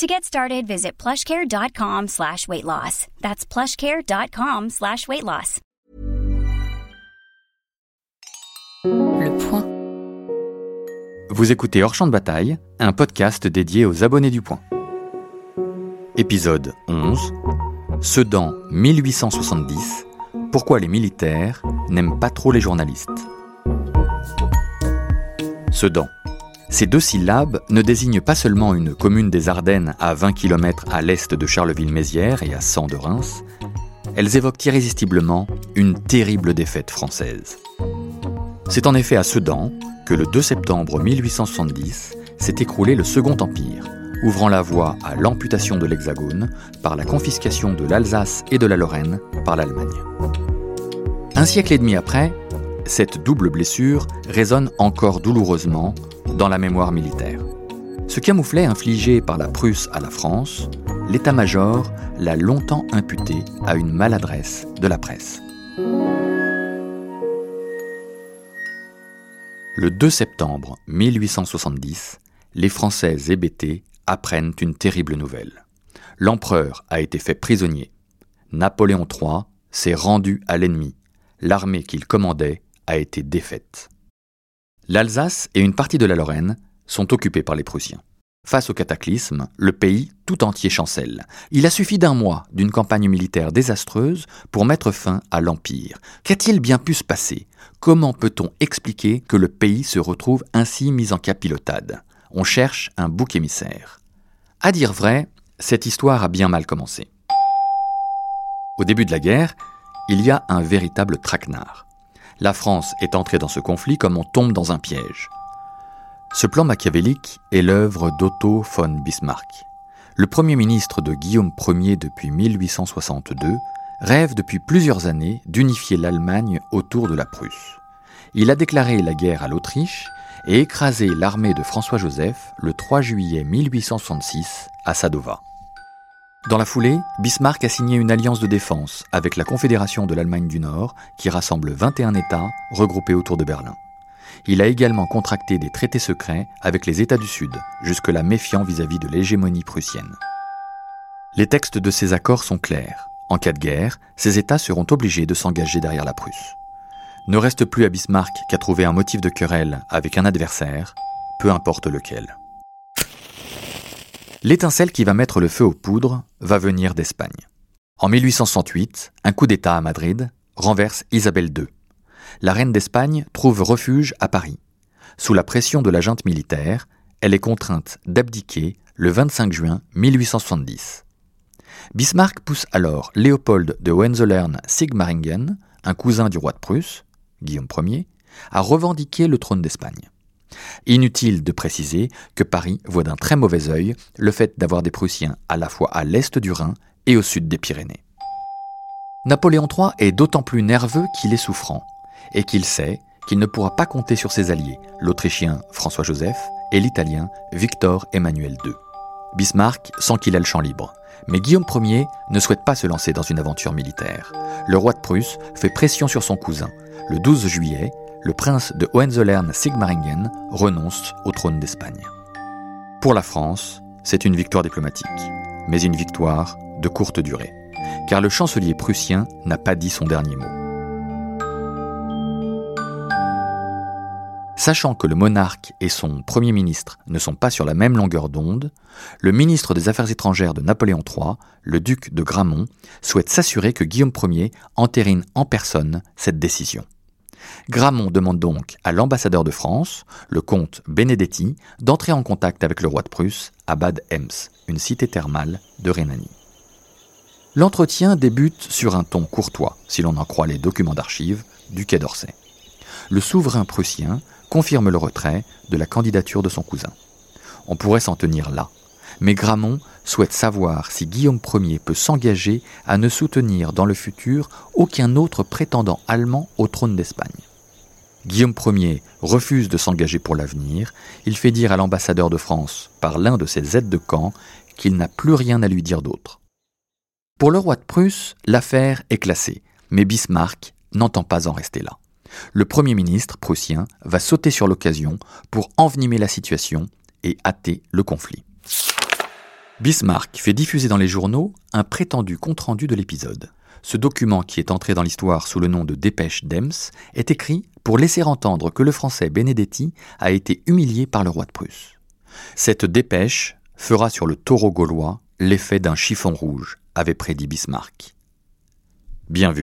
To get started, visit plushcare.com slash weight loss. That's plushcare.com slash weight loss. Le point. Vous écoutez Hors Champ de Bataille, un podcast dédié aux abonnés du point. Épisode 11 Sedan 1870 Pourquoi les militaires n'aiment pas trop les journalistes Sedan. Ces deux syllabes ne désignent pas seulement une commune des Ardennes à 20 km à l'est de Charleville-Mézières et à 100 de Reims, elles évoquent irrésistiblement une terrible défaite française. C'est en effet à Sedan que le 2 septembre 1870 s'est écroulé le Second Empire, ouvrant la voie à l'amputation de l'Hexagone par la confiscation de l'Alsace et de la Lorraine par l'Allemagne. Un siècle et demi après, cette double blessure résonne encore douloureusement dans la mémoire militaire. Ce camouflet infligé par la Prusse à la France, l'état-major l'a longtemps imputé à une maladresse de la presse. Le 2 septembre 1870, les Français hébétés apprennent une terrible nouvelle. L'empereur a été fait prisonnier. Napoléon III s'est rendu à l'ennemi. L'armée qu'il commandait a été défaite. L'Alsace et une partie de la Lorraine sont occupés par les Prussiens. Face au cataclysme, le pays tout entier chancelle. Il a suffi d'un mois d'une campagne militaire désastreuse pour mettre fin à l'Empire. Qu'a-t-il bien pu se passer? Comment peut-on expliquer que le pays se retrouve ainsi mis en capilotade? On cherche un bouc émissaire. À dire vrai, cette histoire a bien mal commencé. Au début de la guerre, il y a un véritable traquenard. La France est entrée dans ce conflit comme on tombe dans un piège. Ce plan machiavélique est l'œuvre d'Otto von Bismarck. Le Premier ministre de Guillaume Ier depuis 1862 rêve depuis plusieurs années d'unifier l'Allemagne autour de la Prusse. Il a déclaré la guerre à l'Autriche et écrasé l'armée de François-Joseph le 3 juillet 1866 à Sadova. Dans la foulée, Bismarck a signé une alliance de défense avec la Confédération de l'Allemagne du Nord qui rassemble 21 États regroupés autour de Berlin. Il a également contracté des traités secrets avec les États du Sud, jusque-là méfiants vis-à-vis de l'hégémonie prussienne. Les textes de ces accords sont clairs. En cas de guerre, ces États seront obligés de s'engager derrière la Prusse. Ne reste plus à Bismarck qu'à trouver un motif de querelle avec un adversaire, peu importe lequel. L'étincelle qui va mettre le feu aux poudres va venir d'Espagne. En 1868, un coup d'État à Madrid renverse Isabelle II. La reine d'Espagne trouve refuge à Paris. Sous la pression de la junte militaire, elle est contrainte d'abdiquer le 25 juin 1870. Bismarck pousse alors Léopold de Hohenzollern-Sigmaringen, un cousin du roi de Prusse, Guillaume Ier, à revendiquer le trône d'Espagne. Inutile de préciser que Paris voit d'un très mauvais œil le fait d'avoir des Prussiens à la fois à l'est du Rhin et au sud des Pyrénées. Napoléon III est d'autant plus nerveux qu'il est souffrant, et qu'il sait qu'il ne pourra pas compter sur ses alliés, l'Autrichien François-Joseph et l'Italien Victor Emmanuel II. Bismarck sent qu'il a le champ libre, mais Guillaume Ier ne souhaite pas se lancer dans une aventure militaire. Le roi de Prusse fait pression sur son cousin. Le 12 juillet, le prince de Hohenzollern-Sigmaringen renonce au trône d'Espagne. Pour la France, c'est une victoire diplomatique, mais une victoire de courte durée, car le chancelier prussien n'a pas dit son dernier mot. Sachant que le monarque et son Premier ministre ne sont pas sur la même longueur d'onde, le ministre des Affaires étrangères de Napoléon III, le duc de Gramont, souhaite s'assurer que Guillaume Ier entérine en personne cette décision. Gramont demande donc à l'ambassadeur de France, le comte Benedetti, d'entrer en contact avec le roi de Prusse à Bad Ems, une cité thermale de Rhénanie. L'entretien débute sur un ton courtois, si l'on en croit les documents d'archives, du Quai d'Orsay. Le souverain prussien confirme le retrait de la candidature de son cousin. On pourrait s'en tenir là, Mais Gramont souhaite savoir si Guillaume Ier peut s'engager à ne soutenir dans le futur aucun autre prétendant allemand au trône d'Espagne. Guillaume Ier refuse de s'engager pour l'avenir, il fait dire à l'ambassadeur de France par l'un de ses aides de camp qu'il n'a plus rien à lui dire d'autre. Pour le roi de Prusse, l'affaire est classée, mais Bismarck n'entend pas en rester là. Le Premier ministre prussien va sauter sur l'occasion pour envenimer la situation et hâter le conflit. Bismarck fait diffuser dans les journaux un prétendu compte-rendu de l'épisode. Ce document, qui est entré dans l'histoire sous le nom de Dépêche d'Ems, est écrit pour laisser entendre que le français Benedetti a été humilié par le roi de Prusse. Cette dépêche fera sur le taureau gaulois l'effet d'un chiffon rouge, avait prédit Bismarck. Bien vu.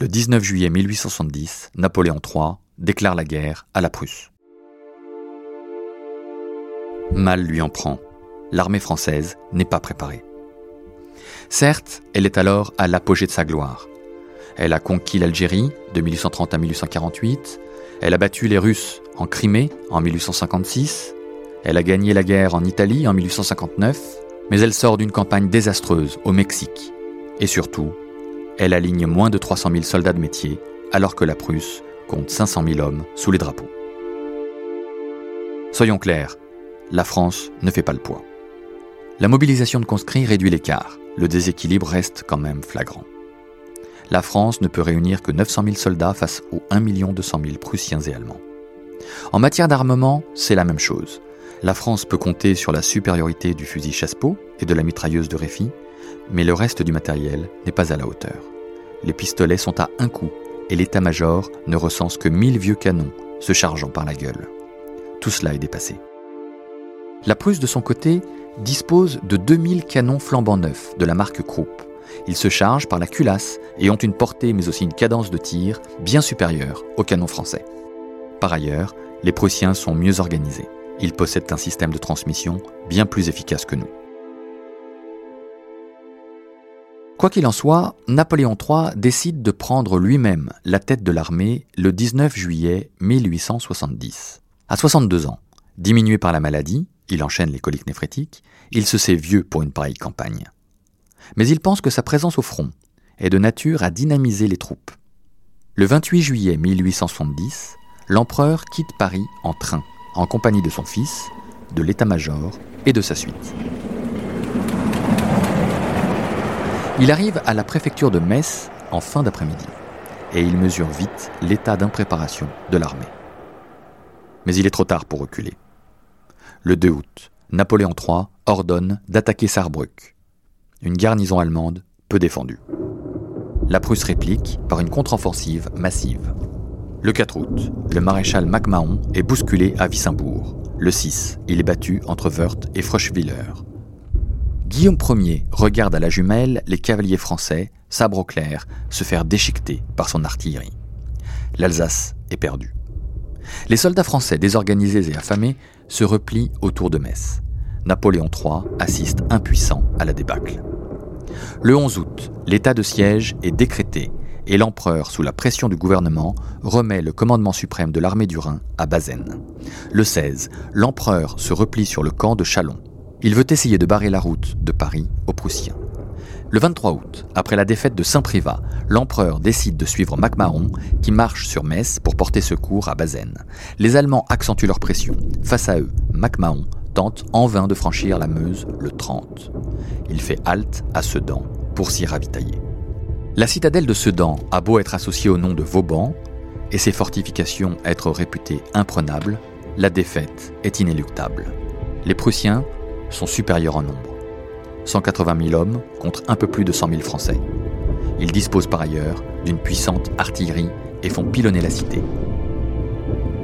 Le 19 juillet 1870, Napoléon III déclare la guerre à la Prusse. Mal lui en prend. L'armée française n'est pas préparée. Certes, elle est alors à l'apogée de sa gloire. Elle a conquis l'Algérie de 1830 à 1848, elle a battu les Russes en Crimée en 1856, elle a gagné la guerre en Italie en 1859, mais elle sort d'une campagne désastreuse au Mexique. Et surtout, elle aligne moins de 300 000 soldats de métier, alors que la Prusse compte 500 000 hommes sous les drapeaux. Soyons clairs, la France ne fait pas le poids. La mobilisation de conscrits réduit l'écart, le déséquilibre reste quand même flagrant. La France ne peut réunir que 900 000 soldats face aux 1 200 000 Prussiens et Allemands. En matière d'armement, c'est la même chose. La France peut compter sur la supériorité du fusil chasse-peau et de la mitrailleuse de Réfi, mais le reste du matériel n'est pas à la hauteur. Les pistolets sont à un coup et l'état-major ne recense que 1000 vieux canons se chargeant par la gueule. Tout cela est dépassé. La Prusse, de son côté, dispose de 2000 canons flambant neufs de la marque Krupp. Ils se chargent par la culasse et ont une portée mais aussi une cadence de tir bien supérieure aux canons français. Par ailleurs, les Prussiens sont mieux organisés. Ils possèdent un système de transmission bien plus efficace que nous. Quoi qu'il en soit, Napoléon III décide de prendre lui-même la tête de l'armée le 19 juillet 1870. À 62 ans, diminué par la maladie, il enchaîne les coliques néphrétiques, il se sait vieux pour une pareille campagne. Mais il pense que sa présence au front est de nature à dynamiser les troupes. Le 28 juillet 1870, l'empereur quitte Paris en train, en compagnie de son fils, de l'état-major et de sa suite. Il arrive à la préfecture de Metz en fin d'après-midi et il mesure vite l'état d'impréparation de l'armée. Mais il est trop tard pour reculer. Le 2 août, Napoléon III ordonne d'attaquer Sarrebruck, une garnison allemande peu défendue. La Prusse réplique par une contre-offensive massive. Le 4 août, le maréchal MacMahon est bousculé à Wissembourg. Le 6, il est battu entre Wörth et Froschwiller. Guillaume Ier regarde à la jumelle les cavaliers français, sabre au clair, se faire déchiqueter par son artillerie. L'Alsace est perdue. Les soldats français désorganisés et affamés se replient autour de Metz. Napoléon III assiste impuissant à la débâcle. Le 11 août, l'état de siège est décrété et l'empereur, sous la pression du gouvernement, remet le commandement suprême de l'armée du Rhin à Bazaine. Le 16, l'empereur se replie sur le camp de Chalon. Il veut essayer de barrer la route de Paris aux Prussiens. Le 23 août, après la défaite de Saint-Privat, l'empereur décide de suivre MacMahon qui marche sur Metz pour porter secours à Bazaine. Les Allemands accentuent leur pression. Face à eux, MacMahon tente en vain de franchir la Meuse le 30. Il fait halte à Sedan pour s'y ravitailler. La citadelle de Sedan a beau être associée au nom de Vauban et ses fortifications être réputées imprenables, la défaite est inéluctable. Les Prussiens sont supérieurs en nombre. 180 000 hommes contre un peu plus de 100 000 Français. Ils disposent par ailleurs d'une puissante artillerie et font pilonner la cité.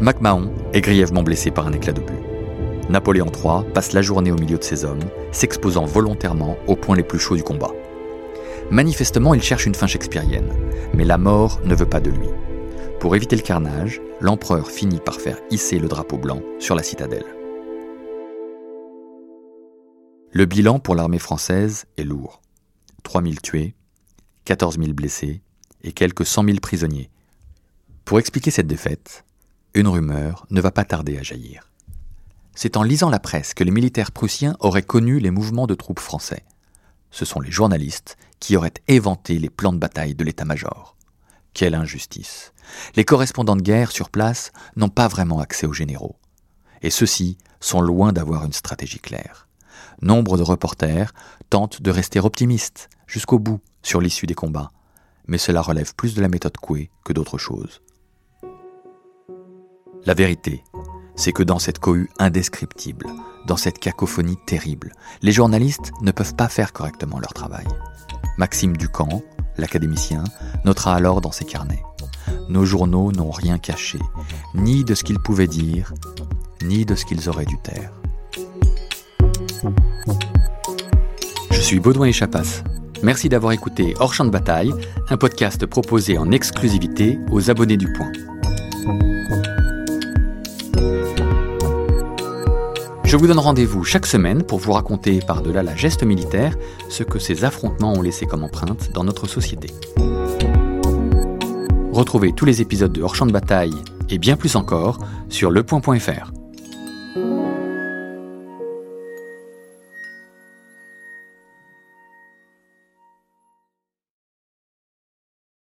MacMahon est grièvement blessé par un éclat de but. Napoléon III passe la journée au milieu de ses hommes, s'exposant volontairement aux points les plus chauds du combat. Manifestement, il cherche une fin shakespearienne, mais la mort ne veut pas de lui. Pour éviter le carnage, l'empereur finit par faire hisser le drapeau blanc sur la citadelle. Le bilan pour l'armée française est lourd. 3000 tués, 14 000 blessés et quelques 100 000 prisonniers. Pour expliquer cette défaite, une rumeur ne va pas tarder à jaillir. C'est en lisant la presse que les militaires prussiens auraient connu les mouvements de troupes français. Ce sont les journalistes qui auraient éventé les plans de bataille de l'état-major. Quelle injustice. Les correspondants de guerre sur place n'ont pas vraiment accès aux généraux. Et ceux-ci sont loin d'avoir une stratégie claire. Nombre de reporters tentent de rester optimistes jusqu'au bout sur l'issue des combats, mais cela relève plus de la méthode Coué que d'autre chose. La vérité, c'est que dans cette cohue indescriptible, dans cette cacophonie terrible, les journalistes ne peuvent pas faire correctement leur travail. Maxime Ducamp, l'académicien, notera alors dans ses carnets. Nos journaux n'ont rien caché, ni de ce qu'ils pouvaient dire, ni de ce qu'ils auraient dû taire. Je suis Baudouin Echapas. Merci d'avoir écouté Hors Champ de Bataille, un podcast proposé en exclusivité aux abonnés du Point. Je vous donne rendez-vous chaque semaine pour vous raconter par-delà la geste militaire ce que ces affrontements ont laissé comme empreinte dans notre société. Retrouvez tous les épisodes de Hors Champ de Bataille et bien plus encore sur lepoint.fr.